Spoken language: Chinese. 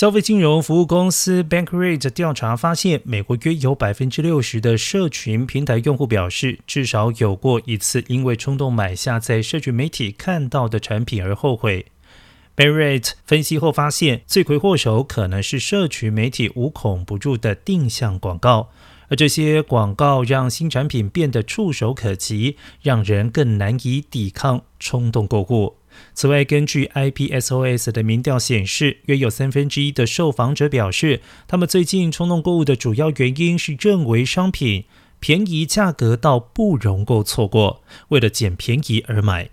消费金融服务公司 Bankrate 调查发现，美国约有百分之六十的社群平台用户表示，至少有过一次因为冲动买下在社群媒体看到的产品而后悔。Bankrate 分析后发现，罪魁祸首可能是社群媒体无孔不入的定向广告，而这些广告让新产品变得触手可及，让人更难以抵抗冲动购物。此外，根据 IPSOS 的民调显示，约有三分之一的受访者表示，他们最近冲动购物的主要原因是认为商品便宜，价格到不容够错过，为了捡便宜而买。